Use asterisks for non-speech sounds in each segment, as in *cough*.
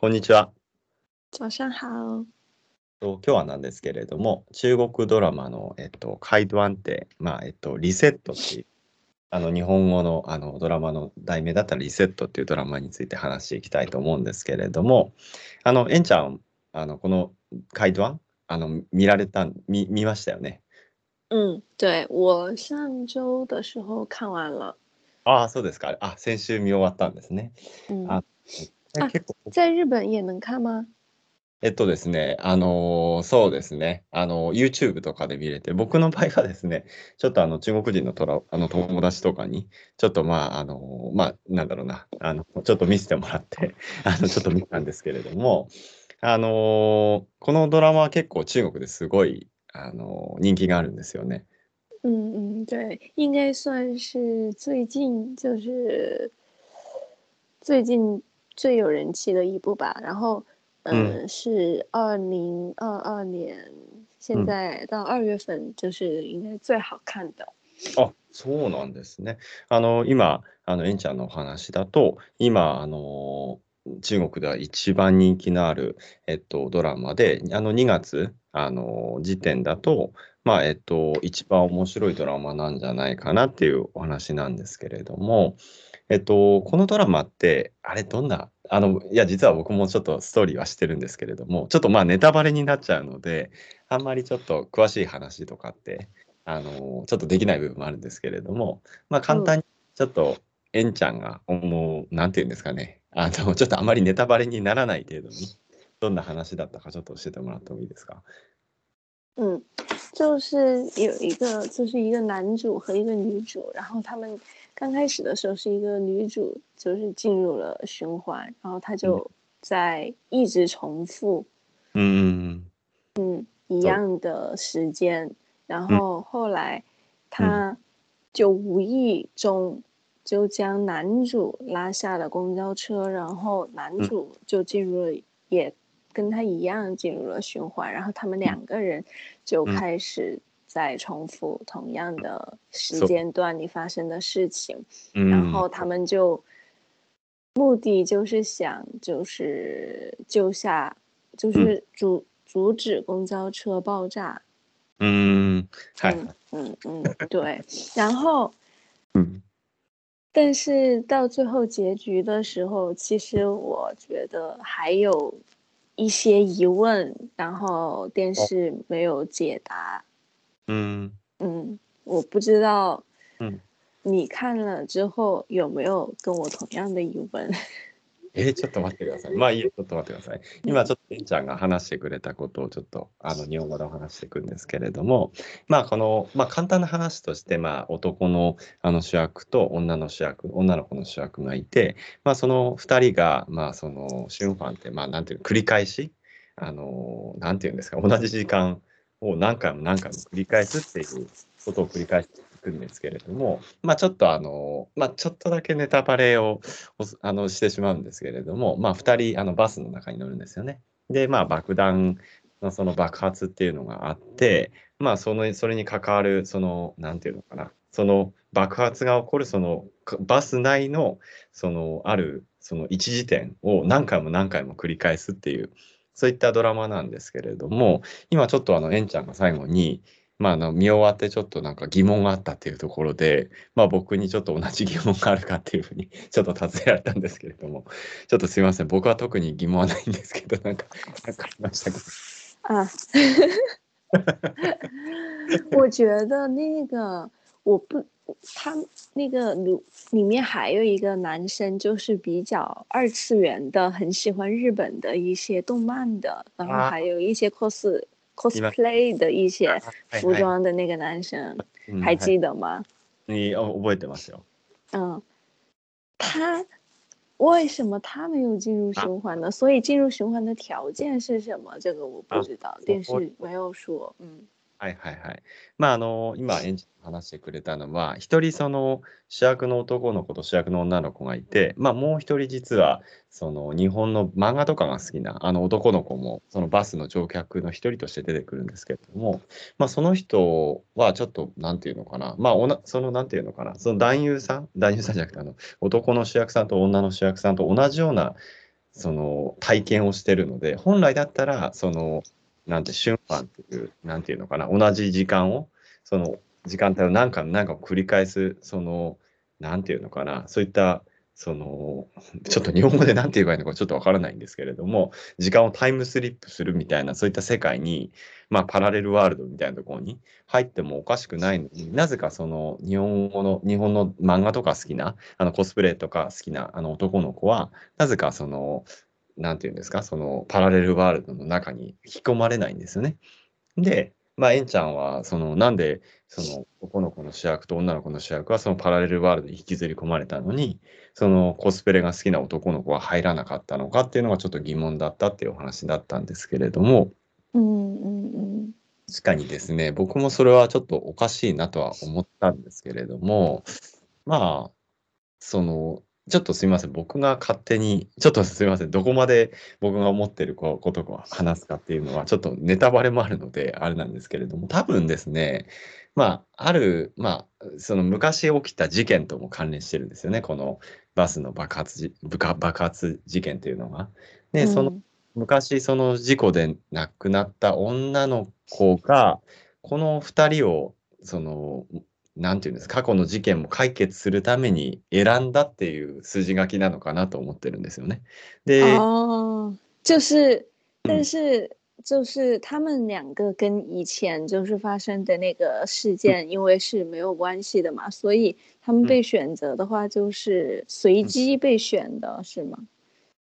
こんにちは。早上好。と今日はなんですけれども、中国ドラマの、えっと、カイドワンって、まあ、えっと、リセットっていう、あの、日本語の、あの、ドラマの題名だったらリセットっていうドラマについて話していきたいと思うんですけれども、あの、エンちゃん、あの、このカイドワン、あの、見られた、見、見ましたよね？嗯，对我上周的时候看完了。ああ、そうですか。あ、先週見終わったんですね。嗯，あ、あ結構、在日本也能看吗？えっとですね、あのーそうですね、あの、YouTube とかで見れて、僕の場合はですね、ちょっとあの、中国人のトラ、あの、友達とかに、ちょっとまあ、あの、まあ、なんだろうな、あの、ちょっと見せてもらって、*laughs* あの、ちょっと見たんですけれども、あのーこのドラマは結構中国ですごい、あのー人気があるんですよね。嗯嗯，对，应该算是最近就是最近最有人气的一部吧。然后，嗯嗯，是二零二二年，现うん。在到二月份就是应该最好看的。あ、そうなんですね。あの、今、あの、エンちゃんのお話だと、今、あの、中国では一番人気のある、えっと、ドラマで、あの、2月、あの、時点だと、まあ、えっと、一番面白いドラマなんじゃないかなっていうお話なんですけれども、えっと、このドラマって、あれ、どんな、あの、いや、実は僕もちょっとストーリーはしてるんですけれども、ちょっとまあ、ネタバレになっちゃうので、あんまりちょっと詳しい話とかって、あの、ちょっとできない部分もあるんですけれども、まあ、簡単にちょっと、エンちゃんが思う、なんていうんですかね、あの、ちょっとあまりネタバレにならない程度に、どんな話だったかちょっと教えてもらってもいいですか。嗯，就是有一个，就是一个男主和一个女主，然后他们刚开始的时候是一个女主，就是进入了循环，然后她うん就在一直重复うん、一そう、样的时间，然うん、后后来うん、她就无意中就将男主拉下了公交车，然后男うん、主就进入了，也 跟他一样进入了循环，然后他们うん、两个人就うん、开始在重复同样的时そう、间段里发生的事情，うん、然后他们就目的就是想就是救下，就うん、是阻阻止公交车爆炸。うん、はい、嗯嗯嗯，对。然后，うん、但是到最后结局的时候，其实我觉得还有 一些疑问，然后电あ视没有解答。うん、嗯，我不知道うん。你看了之后有没有跟我同样的疑问。 えーちょっと待ってください。まあいいよ、ちょっと待ってください。嗯今ちょっとエンちゃんが話してくれたことをちょっとあの日本語でお話していくんですけれども、まあこの、まあ簡単な話として、まあ男のあの主役と女の主役、女の子の主役がいて、まあその二人が、まあその瞬間って、まあなんていうの、繰り返し、あの、なんていうんですか、同じ時間を何回も何回も繰り返すっていうことを繰り返していくんですけれども、まあちょっとあの、まあちょっとだけネタバレをあのしてしまうんですけれども、まあ2人あのバスの中に乗るんですよね。で、まあ爆弾のその爆発っていうのがあって、まあその、それに関わる、その、なんていうのかな、その爆発が起こるそのバス内のそのあるその一時点を何回も何回も繰り返すっていう、そういったドラマなんですけれども、今ちょっとあの、エンちゃんが最後に、まあ、あの見終わってちょっとなんか疑問があったっていうところで、まあ僕にちょっと同じ疑問があるかっていうふうに *laughs* ちょっと尋ねられたんですけれども、ちょっとすいません。僕は特に疑問はないんですけど、なんか、なんかありましたか？啊，*laughs* 我觉得那个我不，他那个里里面还有一个男生，就是比较二次元的，很喜欢日本的一些动漫的，然后あ、还有一些 cos 今、cosplay 的一些あはい服はい。装的那个男生，うん、还はい。记得吗？にあ覚えてますよ。嗯，他为什么他没有进入あ、循环呢？所以进入循环的条件是什么？这个我不あ、知道，電そう視没有说。嗯 はいはいはい。まあ、あの、今、エンジン話してくれたのは、一人その主役の男の子と主役の女の子がいて、まあ、もう一人実は、その日本の漫画とかが好きな、あの男の子も、そのバスの乗客の一人として出てくるんですけれども、まあ、その人はちょっと、なんていうのかな、まあ、おなその、なんていうのかな、その男優さん、男優さんじゃなくて、あの、男の主役さんと女の主役さんと同じような、その体験をしてるので、本来だったら、その、なんて、瞬間っていう、なんていうのかな、同じ時間を、その時間帯を何回も何回も繰り返す、その、なんていうのかな、そういったその、ちょっと日本語で *laughs* 何て言えばいいのかちょっとわからないんですけれども、時間をタイムスリップするみたいな、そういった世界に、まあ、パラレルワールドみたいなところに入ってもおかしくないのになぜかその日本語の、日本の漫画とか好きな、あのコスプレとか好きなあの男の子は、なぜかその、なんていうんですか、そのパラレルワールドの中に引き込まれないんですよね。で、まあ、エンちゃんは、その、なんで、その、男の子の主役と女の子の主役は、そのパラレルワールドに引きずり込まれたのに、そのコスプレが好きな男の子は入らなかったのかっていうのがちょっと疑問だったっていうお話だったんですけれども、うんうんうん、確かにですね、僕もそれはちょっとおかしいなとは思ったんですけれども、まあ、その、ちょっとすみません、僕が勝手に、ちょっとすみません、どこまで僕が思ってることを話すかっていうのは、ちょっとネタバレもあるので、あれなんですけれども、多分ですね、まあ、ある、まあ、その昔起きた事件とも関連してるんですよね、このバスの爆発じ爆発事件っていうのが。で、その、昔、その事故で亡くなった女の子が、この2人を、その、なんていうんですか、過去の事件も解決するために選んだっていう筋書きなのかなと思ってるんですよね。で、哦，就是，但是就是他们两个跟以前就是发生的那个事件，因为是没有关系的嘛，所以他们被选择的话就是随机被选的，是吗？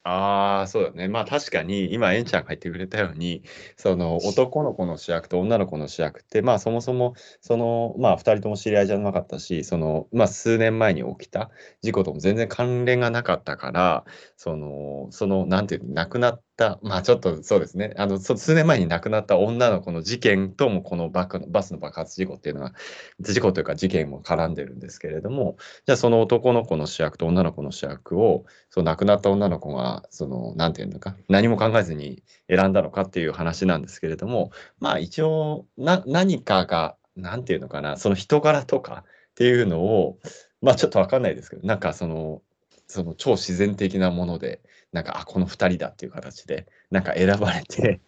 ああ、そうだね。まあ確かに、今、エンちゃんが言ってくれたように、その男の子の主役と女の子の主役って、まあそもそも、その、まあ2人とも知り合いじゃなかったし、その、まあ数年前に起きた事故とも全然関連がなかったから、その、その、なんていうの、亡くなった、まあちょっとそうですね、あの、数年前に亡くなった女の子の事件とも、このババスの爆発事故っていうのは、事故というか事件も絡んでるんですけれども、じゃあその男の子の主役と女の子の主役を、その亡くなった女の子が、その、なんていうのか、何も考えずに選んだのかっていう話なんですけれども、まあ一応、な、何かが、なんていうのかな、その人柄とかっていうのを、まあちょっとわかんないですけど、なんかその、その超自然的なもので、なんか、あ、この2人だっていう形で、なんか選ばれて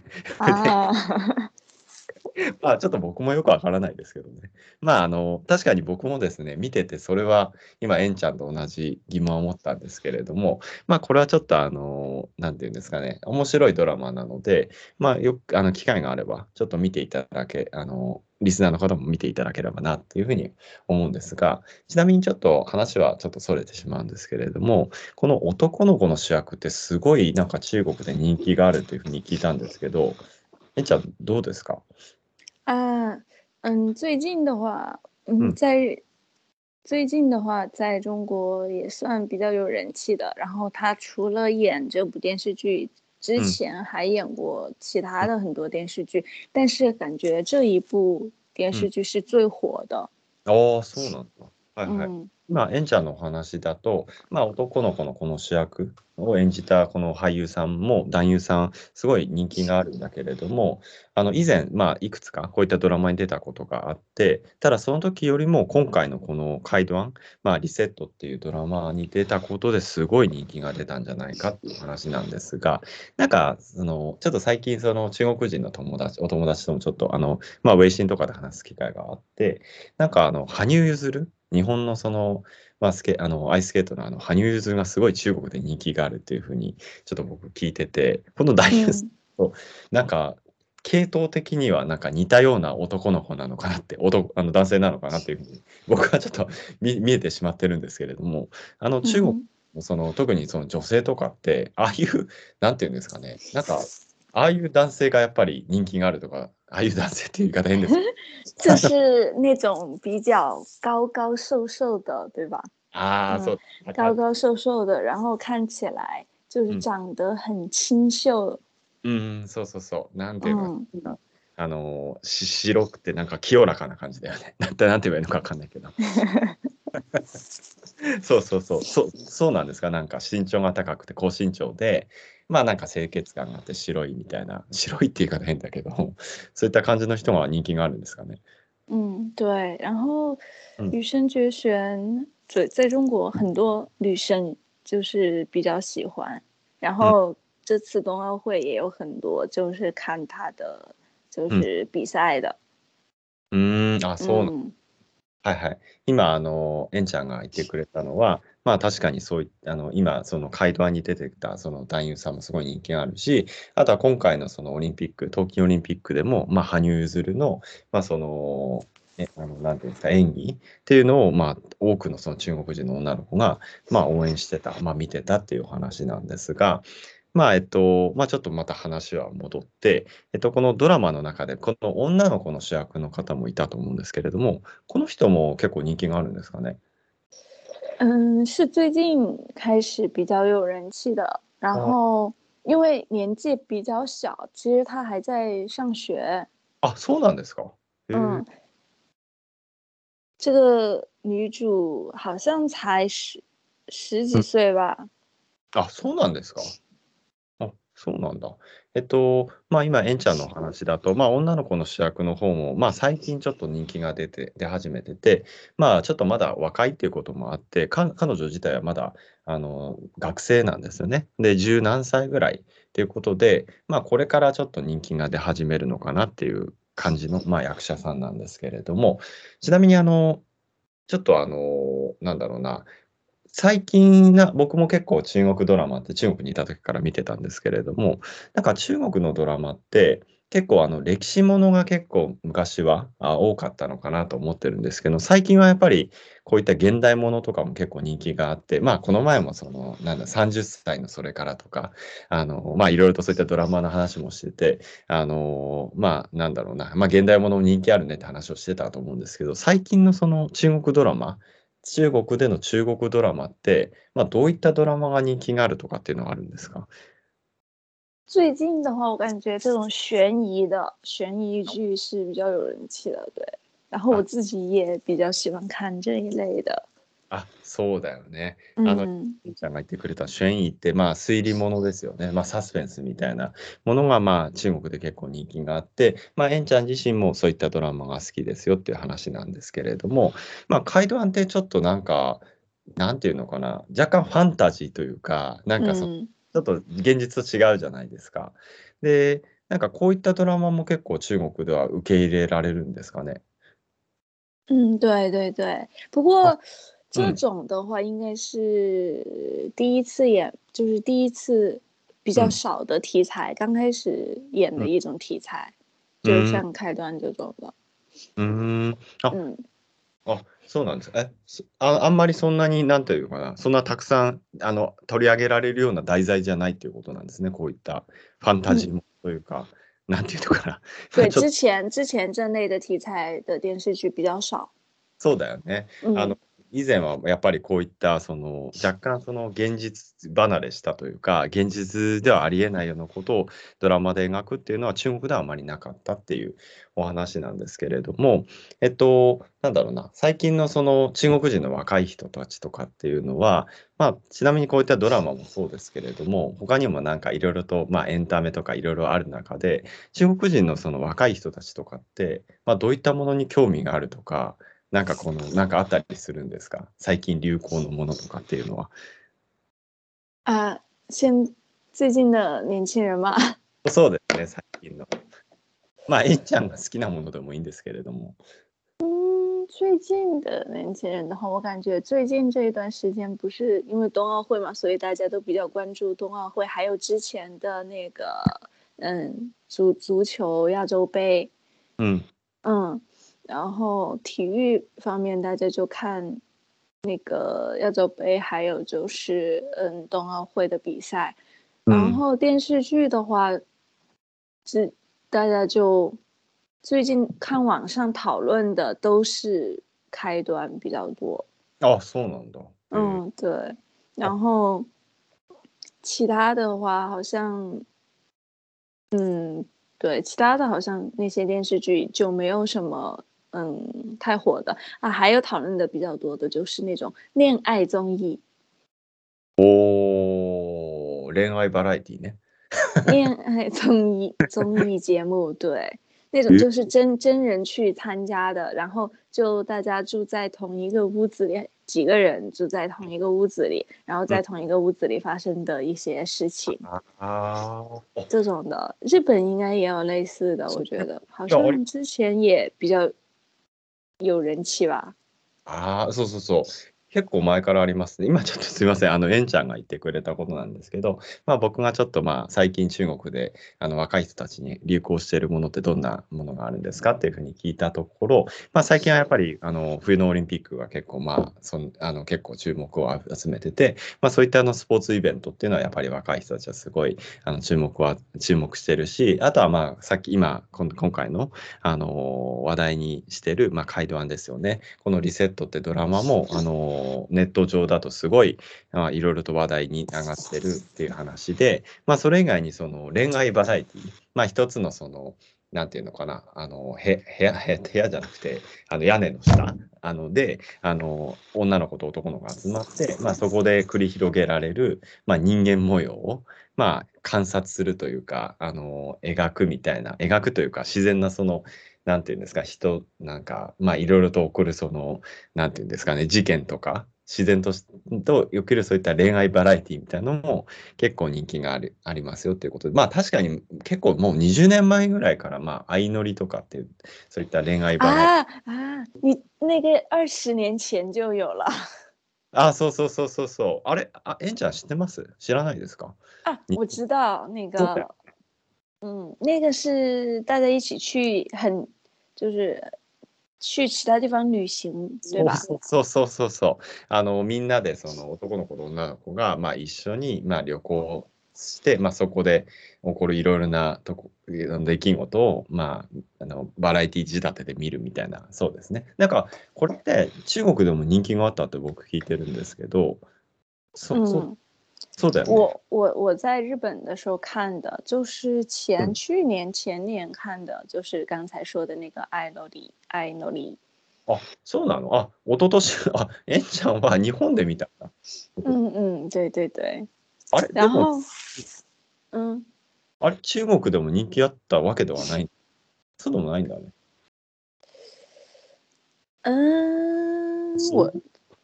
まあちょっと僕もよくわからないですけどね。まああの確かに僕もですね見ててそれは今エンちゃんと同じ疑問を持ったんですけれどもまあこれはちょっとあの何て言うんですかね面白いドラマなのでまあよくあの機会があればちょっと見ていただけあのリスナーの方も見ていただければなっていうふうに思うんですが、ちなみにちょっと話はちょっとそれてしまうんですけれども、この男の子の主役ってすごいなんか中国で人気があるというふうに聞いたんですけど、えちゃんどうですか？啊，嗯，最近的话，嗯，在最近的话，在中国也算比较有人气的。然后他除了演这部电视剧之前，还演过其他的很多电视剧，但是感觉这一部电视剧是最火的。哦，そうなんだ。はいはい。 まあ、エンちゃんのお話だと、まあ、男の子のこの主役を演じたこの俳優さんも男優さん、すごい人気があるんだけれども、あの以前、まあ、いくつかこういったドラマに出たことがあって、ただその時よりも今回のこのカイドワン、まあ、リセットっていうドラマに出たことですごい人気が出たんじゃないかっていう話なんですが、なんか、そのちょっと最近、その中国人の友達、お友達ともちょっと、あの、まあ、ウェイシンとかで話す機会があって、なんか、あの、羽生結弦日本のその、まあ、スケあのアイススケートのあの羽生結弦がすごい中国で人気があるっていうふうにちょっと僕聞いててこのダイヤスと、うん、なんか系統的にはなんか似たような男の子なのかなって男あの男性なのかなっていうふうに僕はちょっと見見えてしまってるんですけれどもあの中国のその、うん、特にその女性とかってああいうなんていうんですかねなんかああいう男性がやっぱり人気があるとかああいう男性っていう言い方変です *laughs* 就是那种比较高高瘦瘦的，对吧？*laughs* 啊，そう、高高瘦瘦的，然后看起来就是长得很清秀。うん、そうそうそう。なんていうの、あのし白くてなんか清らかな感じだよね。なんてなんて言えばいいのかわかんないけど。*laughs* そうそうそう。そうそうなんですか？なんか身長が高くて高身長で、まあなんか清潔感があって白いみたいな、白いっていう言い方変だけど、*laughs* そういった感じの人が人気があるんですかね。嗯，对。然后羽生结弦在在中国很多女生就是比较喜欢，然后这次冬奥会也有很多就是看他的就是比赛的。うん、あ、そうはいはい。今、あの、エンちゃんが言ってくれたのは、まあ確かにそうい、あの、今、そのカイドワに出てきた、その男優さんもすごい人気があるし、あとは今回のそのオリンピック、冬季オリンピックでも、まあ、羽生結弦の、まあ、その、え、あの、なんていうんですか、演技っていうのを、まあ、多くのその中国人の女の子が、まあ、応援してた、まあ、見てたっていう話なんですが、まあ、えっと、まあ、ちょっとまた話は戻って、えっと、このドラマの中で、この女の子の主役の方もいたと思うんですけれども、この人も結構人気があるんですかね？嗯，是最近开始比较有人气的。然后因为年纪比较小，其实他还在上学。あ、そうなんですか。へえ嗯，这个女主好像才十十几嗯岁吧。あ、そうなんですか。 そうなんだ。えっと、まあ今、エンちゃんの話だと、まあ女の子の主役の方も、まあ最近ちょっと人気が出て、出始めてて、まあちょっとまだ若いっていうこともあって、彼女自体はまだ、あの、学生なんですよね。で、十何歳ぐらいっていうことで、まあこれからちょっと人気が出始めるのかなっていう感じの、まあ役者さんなんですけれども、ちなみにあの、ちょっとあの、なんだろうな、最近な、僕も結構中国ドラマって中国にいた時から見てたんですけれども、なんか中国のドラマって結構あの歴史ものが結構昔はあ多かったのかなと思ってるんですけど、最近はやっぱりこういった現代ものとかも結構人気があって、まあこの前もその、なんだ、30歳のそれからとか、あの、まあいろいろとそういったドラマの話もしてて、あの、まあなんだろうな、まあ現代ものも人気あるねって話をしてたと思うんですけど、最近のその中国ドラマ、中国での中国ドラマって、まあ、どういったドラマが人気があるとかっていうのはあるんですか？最近的话，我感觉这种悬疑的悬疑剧是比较有人气的，对。然后我自己也比较喜欢看这一类的。あ、そうだよね。あの、んちゃんが言ってくれた懸疑って、まあ推理ものですよね。まあサスペンスみたいなものが、まあ中国で結構人気があって、まあエンちゃん自身もそういったドラマが好きですよっていう話なんですけれども、まあカイドワンってちょっとなんか、なんていうのかな、若干ファンタジーというか、なんかその嗯，ちょっと現実と違うじゃないですか。で、なんかこういったドラマも結構中国では受け入れられるんですかね。嗯，对对对。不过这嗯种的话，应该是第一次演，就是第一次比较嗯少的题材，刚开始演的嗯一种题材，う就ん像开端这种的。うーん。あ、嗯，あ、そうなんです。え、そあ、あんまりそんなに、なんていうかな、そんなたくさん、あの、取り上げられるような題材じゃないっていうことなんですね。こういったファンタジーもというか、なんていうのかな。*laughs* 对，*laughs* 之前之前这类的题材的电视剧比较少。そうだよね。あ嗯の、以前はやっぱりこういった、その、若干その現実離れしたというか、現実ではありえないようなことをドラマで描くっていうのは中国ではあまりなかったっていうお話なんですけれども、えっと、なんだろうな、最近のその中国人の若い人たちとかっていうのは、まあ、ちなみにこういったドラマもそうですけれども、他にもなんかいろいろと、まあ、エンタメとかいろいろある中で、中国人のその若い人たちとかって、まあ、どういったものに興味があるとか、なんかこの、なんかあったりするんですか？最近流行のものとかっていうのは。啊，现最近的年轻人嘛，そうですね、最近の。まあ、えんちゃんが好きなものでもいいんですけれども。嗯，最近的年轻人的话，我感觉最近这一段时间不是因为冬奥会嘛，所以大家都比较关注冬奥会，还有之前的那个嗯足足球亚洲杯，うん。嗯，然后体育方面大家就看那个亚洲杯，还有就是嗯冬奥会的比赛，然后电视剧的话，只大家就最近看网上讨论的都是开端比较多，あ、そうなんだ。嗯，对，然后其他的话好像，嗯，对，其他的好像那些电视剧就没有什么 嗯太火的啊，还有讨论的比较多的就是那种恋爱综艺，おー、恋愛バラエティね。*laughs* 恋爱综艺综艺节目，对，那种嗯就是真真人去参加的，然后就大家住在同一个屋子里， 几个人住在同一个屋子里，然后在同一个屋子里发生的一些事情，啊，这种的，日本应该也有类似的，我觉得好有像之前也比较 有人气吧。ああ、そうそうそう。結構前からありますね。今ちょっとすいません。あの、エンちゃんが言ってくれたことなんですけど、まあ僕がちょっとまあ最近中国であの若い人たちに流行しているものってどんなものがあるんですか？っていうふうに聞いたところ、まあ最近はやっぱりあの冬のオリンピックが結構まあそんあの結構注目を集めてて、まあそういったあのスポーツイベントっていうのはやっぱり若い人たちはすごいあの注目は注目してるし、あとはまあさっき今今今回のあの話題にしてるまあカイドワンですよね。このリセットってドラマもあのネット上だとすごいいろいろと話題に上がってるっていう話で、まあそれ以外にその恋愛バラエティ、まあ一つのそのなんていうのかな、あの、へ部屋、部屋じゃなくて、あの、屋根の下、あの、で、あの、女の子と男の子が集まって、まあ、そこで繰り広げられる、まあ、人間模様を、まあ、観察するというか、あの、描くみたいな、描くというか、自然なその、なんていうんですか、人、なんか、まあ、いろいろと起こる、その、なんていうんですかね、事件とか、自然とと起きるそういった恋愛バラエティみたいなのも結構人気があるありますよということで、まあ確かに結構もう20年前ぐらいから、まあ、相乗りとかっていう、そういった恋愛バラエティ。啊啊，你那个二十年前就有了あ、そうそうそうそうそう。あれ、あ、えんちゃん知ってます知らないですか啊，你我知道那そうだよ个，嗯，那个是大家一起去很就是去其他地方旅行，对吧？そうそうそうそうそう。あの、みんなで、その男の子と女の子が、まあ一緒に、まあ旅行して、まあそこで起こるいろいろなとこ、出来事を、まあ、あの、バラエティ仕立てで見るみたいな、そうですね。なんか、これって中国でも人気があったって僕聞いてるんですけど、そ、そ、嗯，そうだよね。我我我在日本的时候看的，就是前嗯去年前年看的，就是刚才说的那个爱诺里爱诺里。あ、そうなの？あ、一昨年、*laughs* あ、えんちゃんは日本で見たんだ。嗯嗯，对对对。あれ、で然も、后，嗯，あれ、中国でも人気あったわけではない。そうでもないんだね。嗯，是我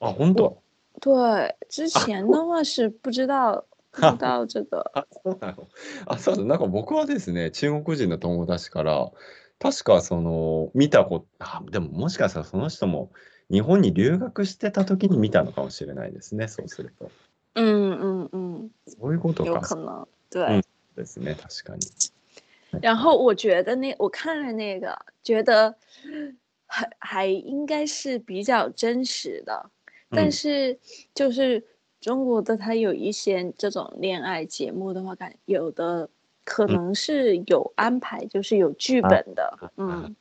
あ、本当？对之前的话是不知道 *laughs* 不知道这个，*laughs* あ、そうなの。あ、そうだ。なんか僕はですね、中国人の友達から、確かその、見たこと、あ、でももしかしたらその人も日本に留学してた時に見たのかもしれないですね、そうすると。嗯嗯嗯，そういうことか。そ有可能对。嗯うですね、確かに。*laughs* 然后我觉得那我看了那个，觉得还还应该是比较真实的，但嗯是就是中国的它有一些这种恋爱节目的话，感有的可嗯。能是有安排，就是有剧啊本的，あ嗯。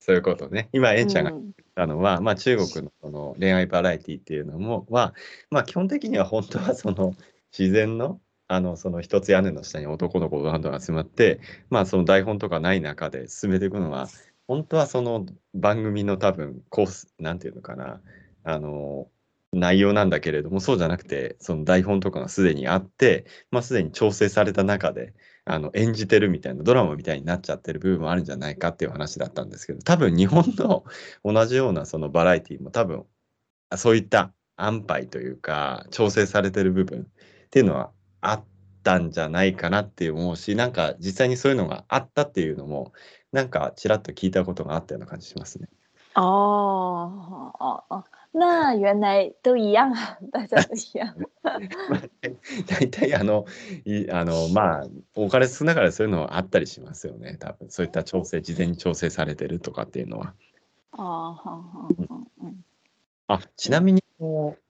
そういうことね。今、えんちゃんが嗯。あのは、まあ、中国のその恋愛バラエティっていうのもは、まあ、基本的には本当はその自然のあのその一つ屋根の下に男の子がどんどん集まって、まあ、その台本とかない中で進めていくのは本当はその番組の多分コースなんていうのかなあの内容なんだけれどもそうじゃなくてその台本とかがすでにあって、まあ、すでに調整された中であの演じてるみたいなドラマみたいになっちゃってる部分もあるんじゃないかっていう話だったんですけど多分日本の同じようなそのバラエティも多分そういった安牌というか調整されてる部分っていうのはあったんじゃないかなって思うしなんか実際にそういうのがあったっていうのもなんかちらっと聞いたことがあったような感じしますね。哦哦哦，那原来都一样啊，*laughs* 大家都一样。*laughs* 大体あのいあのまあお金少ながらそういうのはあったりしますよね多分そういった調整事前に調整されてるとかっていうのは。哦，好好好，嗯あちなみに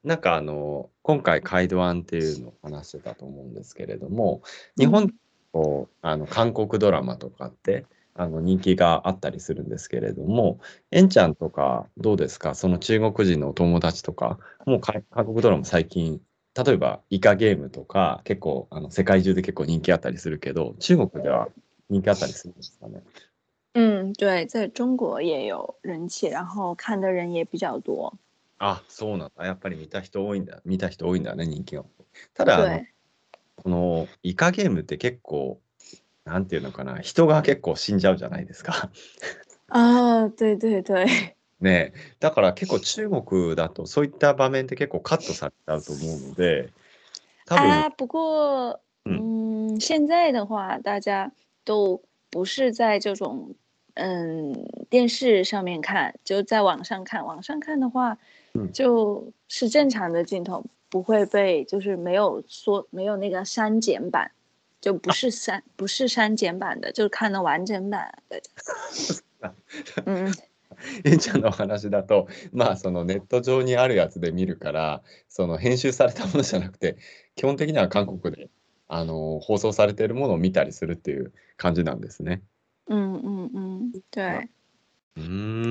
なんかあの今回カイドワンっていうのを話してたと思うんですけれども日本こうあの韓国ドラマとかってあの人気があったりするんですけれどもえんちゃんとかどうですか？その中国人のお友達とかもうか韓国ドラマ最近例えばイカゲームとか結構あの世界中で結構人気あったりするけど中国では人気あったりするんですかね？嗯，对，在中国也有人气，然后看的人也比较多。あそうなんだ。やっぱり見た人多いんだ。見た人多いんだね人気がただこのイカゲームって結構、なんていうのかな、人が結構死んじゃうじゃないですか。啊，对对对，*laughs* ね。だから結構中国だとそういった場面って結構カットされちゃうと思うので、多分、啊，不过，嗯嗯，现在的话，大家都不是在这种嗯电视上面看，就在网上看。网上看的话，嗯就是正常的镜头，不会被就是没有缩没有那个删减版，就不是删不是删减版的，就是看的完整版的。*laughs* 嗯，えんちゃんのお話だと、まあそのネット上にあるやつで見るから、その編集されたものじゃなくて、*laughs* 基本的には韓国であの放送されているものを見たりするっていう感じなんですね。嗯嗯嗯，对，うー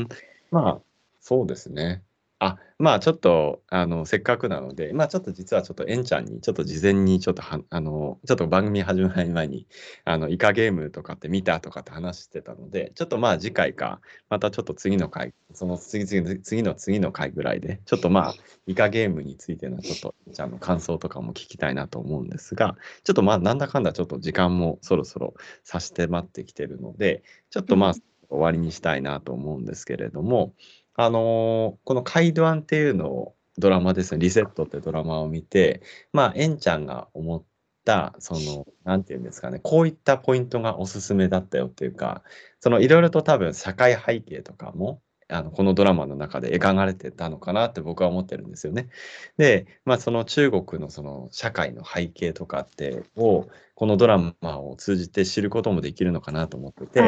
ん、まあそうですね。あ、まあちょっとあのせっかくなので、まあちょっと実はちょっとえんちゃんにちょっと事前にちょっとはあのちょっと番組始まる前にあのイカゲームとかって見たとかって話してたので、ちょっとまあ次回かまたちょっと次の回、その次々次の次の回ぐらいでちょっとまあイカゲームについてのちょっとえんちゃんの感想とかも聞きたいなと思うんですが、ちょっとまあなんだかんだちょっと時間もそろそろさして待ってきてるので、ちょっとまあうん。終わりにしたいなと思うんですけれども、あのーこの「カイドワン」っていうのをドラマですね「リセット」ってドラマを見てまあエンちゃんが思ったそのなんていうんですかねこういったポイントがおすすめだったよっていうかそのいろいろと多分社会背景とかもあのこのドラマの中で描かれてたのかなって僕は思ってるんですよね。で、まあ、その中国のその社会の背景とかってをこのドラマを通じて知ることもできるのかなと思ってて、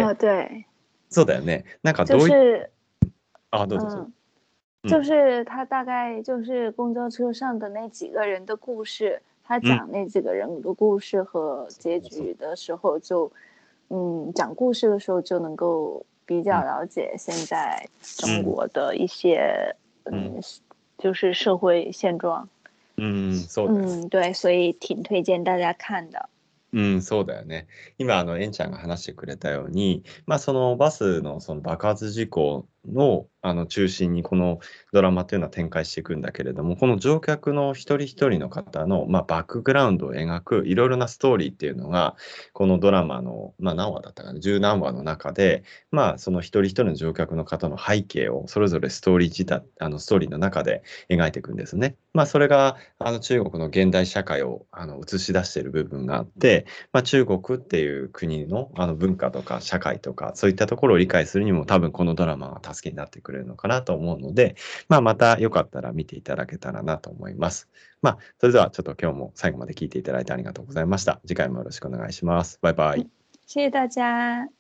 そうだよね。なんかど就ういうぞどうぞ。嗯。嗯就是他大概就是公交车上的那几个人的故事，他嗯讲那几个人的故事和结局的时候就，嗯，讲故事的时候就能够比较嗯了解现在中嗯国的一些，嗯嗯，就是社会现状。うん、そうだよね。嗯，对，所以挺推荐大家看的。うん、そうだよね。今、あの、エンちゃんが話してくれたように、まあ、そのバスのその爆発事故の、 あの中心にこのドラマというのは展開していくんだけれども、この乗客の一人一人の方の、まあ、バックグラウンドを描くいろいろなストーリーっていうのが、このドラマの、まあ、何話だったかな、十何話の中で、まあ、その一人一人の乗客の方の背景をそれぞれストーリー自体、あのストーリーの中で描いていくんですね。まあ、それがあの中国の現代社会をあの映し出している部分があって、まあ、中国っていう国のあの文化とか社会とかそういったところを理解するにも多分このドラマが助けになってくれるのかなと思うので、まあ、またよかったら見ていただけたらなと思います。まあ、それではちょっと今日も最後まで聞いていただいてありがとうございました。次回もよろしくお願いします。バイバイ。谢谢大家。